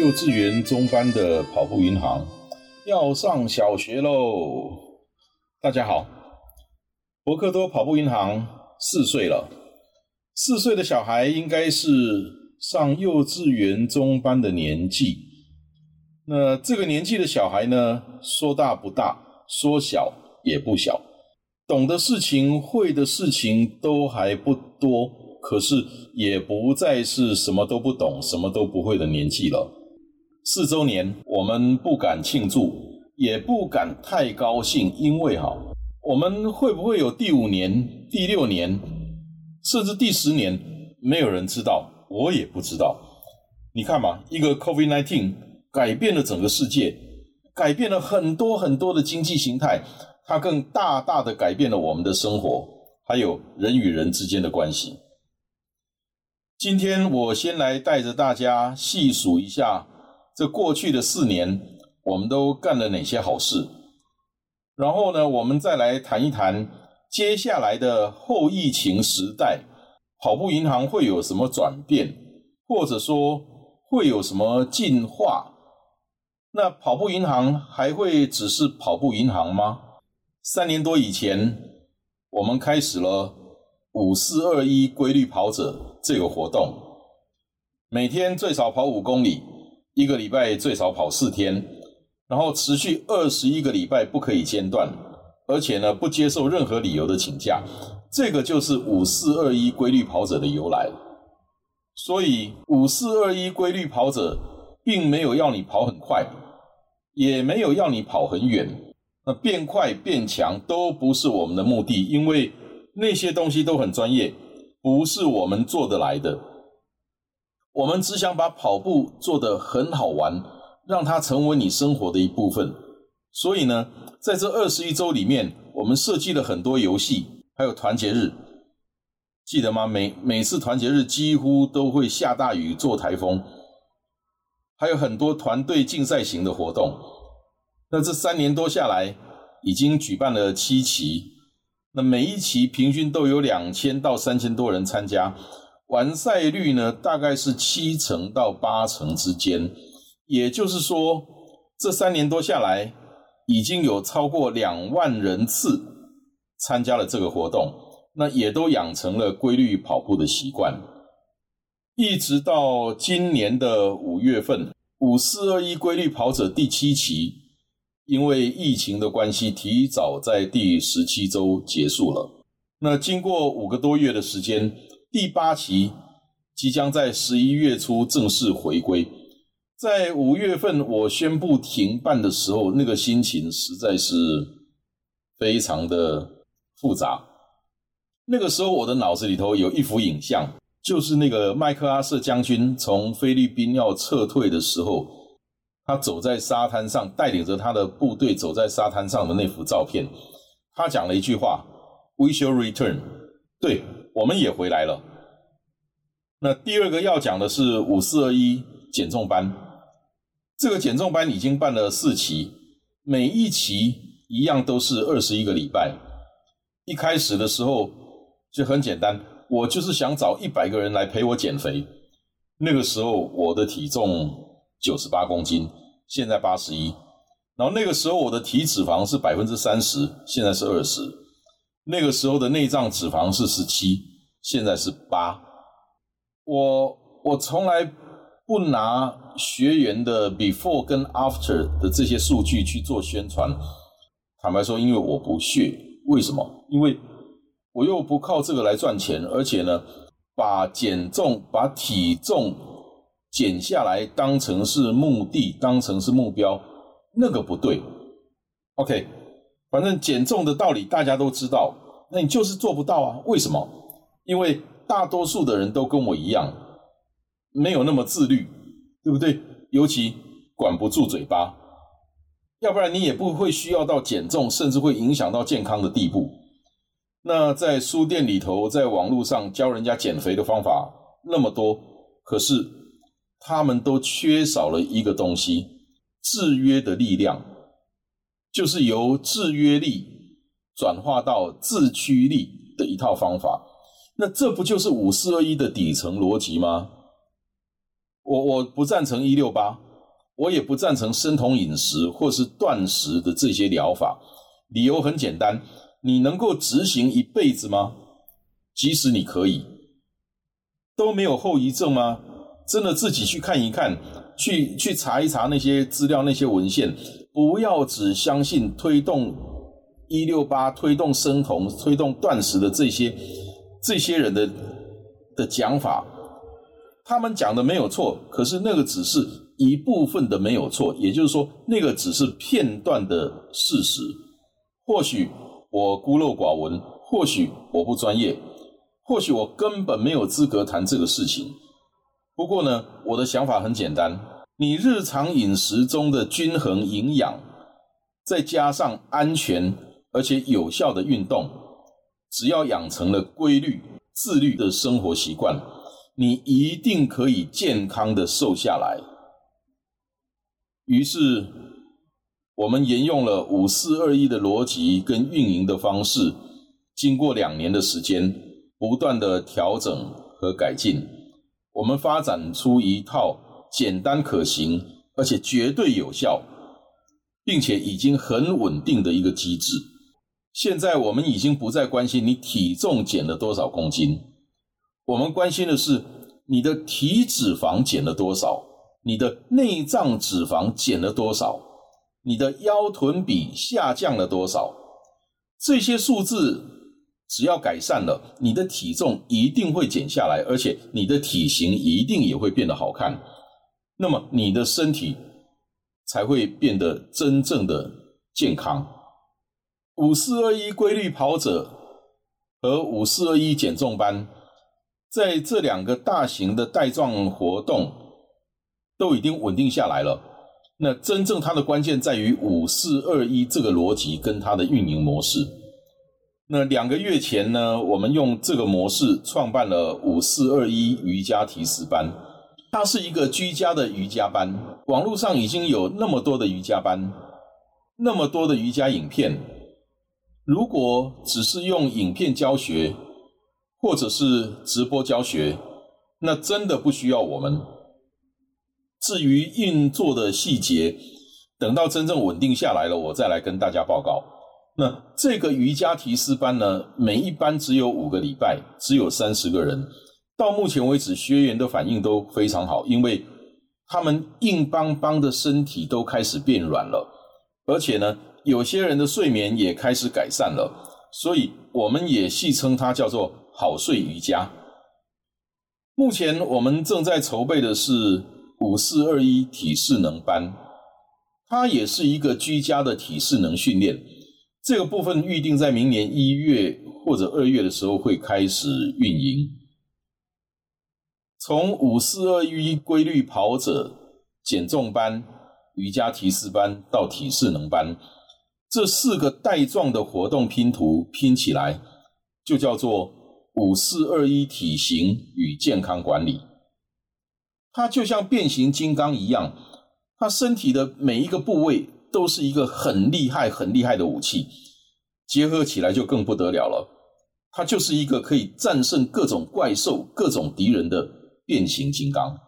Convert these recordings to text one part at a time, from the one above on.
幼稚园中班的跑步银行要上小学喽！大家好，博克多跑步银行。四岁了，四岁的小孩应该是上幼稚园中班的年纪。那这个年纪的小孩呢，说大不大，说小也不小，懂的事情、会的事情都还不多，可是也不再是什么都不懂、什么都不会的年纪了。四周年，我们不敢庆祝，也不敢太高兴，因为哈。我们会不会有第五年、第六年，甚至第十年？没有人知道，我也不知道。你看嘛，一个 COVID-19 改变了整个世界，改变了很多很多的经济形态，它更大大的改变了我们的生活，还有人与人之间的关系。今天我先来带着大家细数一下，这过去的四年，我们都干了哪些好事。然后呢，我们再来谈一谈接下来的后疫情时代，跑步银行会有什么转变，或者说会有什么进化？那跑步银行还会只是跑步银行吗？三年多以前，我们开始了五四二一规律跑者这个活动，每天最少跑五公里，一个礼拜最少跑四天。然后持续二十一个礼拜不可以间断，而且呢不接受任何理由的请假，这个就是五四二一规律跑者的由来。所以五四二一规律跑者并没有要你跑很快，也没有要你跑很远，那变快变强都不是我们的目的，因为那些东西都很专业，不是我们做得来的。我们只想把跑步做得很好玩。让它成为你生活的一部分。所以呢，在这二十一周里面，我们设计了很多游戏，还有团结日，记得吗？每每次团结日几乎都会下大雨、做台风，还有很多团队竞赛型的活动。那这三年多下来，已经举办了七期，那每一期平均都有两千到三千多人参加，完赛率呢大概是七成到八成之间。也就是说，这三年多下来，已经有超过两万人次参加了这个活动，那也都养成了规律跑步的习惯。一直到今年的五月份，五四二一规律跑者第七期，因为疫情的关系，提早在第十七周结束了。那经过五个多月的时间，第八期即将在十一月初正式回归。在五月份我宣布停办的时候，那个心情实在是非常的复杂。那个时候我的脑子里头有一幅影像，就是那个麦克阿瑟将军从菲律宾要撤退的时候，他走在沙滩上，带领着他的部队走在沙滩上的那幅照片。他讲了一句话：“We shall return。”对，我们也回来了。那第二个要讲的是五四二一减重班。这个减重班已经办了四期，每一期一样都是二十一个礼拜。一开始的时候就很简单，我就是想找一百个人来陪我减肥。那个时候我的体重九十八公斤，现在八十一。然后那个时候我的体脂肪是百分之三十，现在是二十。那个时候的内脏脂肪是十七，现在是八。我我从来。不拿学员的 before 跟 after 的这些数据去做宣传，坦白说，因为我不屑。为什么？因为我又不靠这个来赚钱，而且呢，把减重、把体重减下来当成是目的，当成是目标，那个不对。OK，反正减重的道理大家都知道，那你就是做不到啊？为什么？因为大多数的人都跟我一样，没有那么自律，对不对？尤其管不住嘴巴，要不然你也不会需要到减重，甚至会影响到健康的地步。那在书店里头，在网络上教人家减肥的方法那么多，可是他们都缺少了一个东西——制约的力量，就是由制约力转化到自驱力的一套方法。那这不就是五四二一的底层逻辑吗？我我不赞成一六八，我也不赞成生酮饮食或是断食的这些疗法。理由很简单。你能够执行一辈子吗？即使你可以，都没有后遗症吗？真的自己去看一看，去去查一查那些资料、那些文献，不要只相信推动一六八、推动生酮、推动断食的这些这些人的的讲法。他们讲的没有错，可是那个只是一部分的没有错，也就是说，那个只是片段的事实，或许。我孤陋寡闻，或许我不专业，或许我根本没有资格谈这个事情。不过呢，我的想法很简单：你日常饮食中的均衡营养，再加上安全而且有效的运动，只要养成了规律、自律的生活习惯，你一定可以健康的瘦下来。于是。我们沿用了五四二一的逻辑跟运营的方式，经过两年的时间，不断的调整和改进，我们发展出一套简单可行，而且绝对有效，并且已经很稳定的一个机制。现在我们已经不再关心你体重减了多少公斤，我们关心的是你的体脂肪减了多少，你的内脏脂肪减了多少。你的腰臀比下降了多少？这些数字只要改善了，你的体重一定会减下来，而且你的体型一定也会变得好看。那么你的身体才会变得真正的健康。五四二一规律跑者和五四二一减重班，在这两个大型的带状活动都已经稳定下来了。那真正它的关键在于五四二一这个逻辑跟它的运营模式。那两个月前呢，我们用这个模式创办了五四二一瑜伽提示班，它是一个居家的瑜伽班。网络上已经有那么多的瑜伽班，那么多的瑜伽影片。如果只是用影片教学，或者是直播教学，那真的不需要我们。至于运作的细节，等到真正稳定下来了，我再来跟大家报告。那这个瑜伽提示班呢，每一班只有五个礼拜，只有三十个人。到目前为止，学员的反应都非常好，因为他们硬邦邦的身体都开始变软了，而且呢，有些人的睡眠也开始改善了，所以我们也戏称它叫做“好睡瑜伽”。目前我们正在筹备的是。五四二一体适能班，它也是一个居家的体适能训练。这个部分预定在明年一月或者二月的时候会开始运营。从五四二一规律跑者、减重班、瑜伽提示班到体适能班，这四个带状的活动拼图拼起来，就叫做五四二一体型与健康管理。它就像变形金刚一样，它身体的每一个部位都是一个很厉害、很厉害的武器，结合起来就更不得了了。它就是一个可以战胜各种怪兽、各种敌人的变形金刚。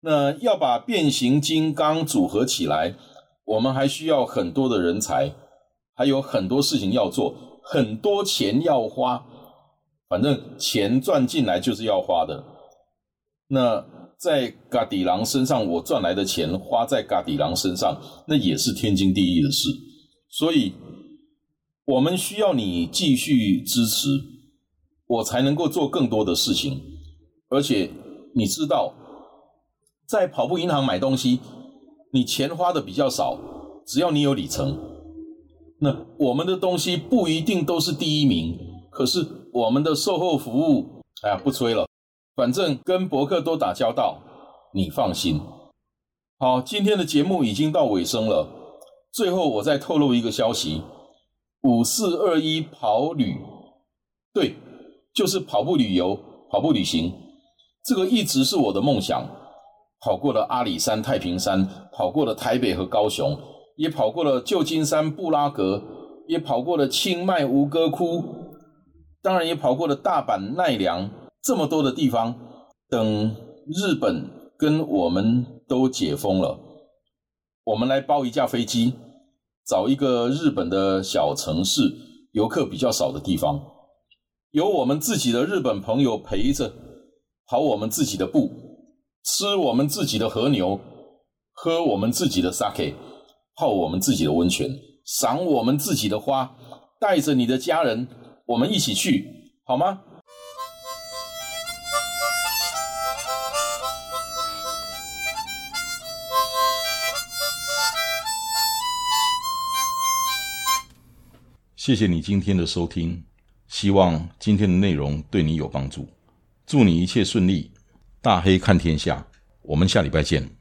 那要把变形金刚组合起来，我们还需要很多的人才，还有很多事情要做，很多钱要花。反正钱赚进来就是要花的。那。在嘎底狼身上，我赚来的钱花在嘎底狼身上，那也是天经地义的事。所以，我们需要你继续支持，我才能够做更多的事情。而且，你知道，在跑步银行买东西，你钱花的比较少，只要你有里程。那我们的东西不一定都是第一名，可是我们的售后服务哎呀，不吹了，反正跟博客都打交道，你放心。好，今天的节目已经到尾声了，最后我再透露一个消息：五四二一跑旅，对，就是跑步旅游、跑步旅行，这个一直是我的梦想。跑过了阿里山、太平山，跑过了台北和高雄，也跑过了旧金山、布拉格，也跑过了清迈、吴哥窟，当然也跑过了大阪、奈良，这么多的地方。等日本跟我们都解封了，我们来包一架飞机，找一个日本的小城市，游客比较少的地方，有我们自己的日本朋友陪着，跑我们自己的步。吃我们自己的和牛，喝我们自己的 sake，泡我们自己的温泉，赏我们自己的花，带着你的家人，我们一起去，好吗？谢谢你今天的收听，希望今天的内容对你有帮助，祝你一切顺利。大黑看天下，我们下礼拜见。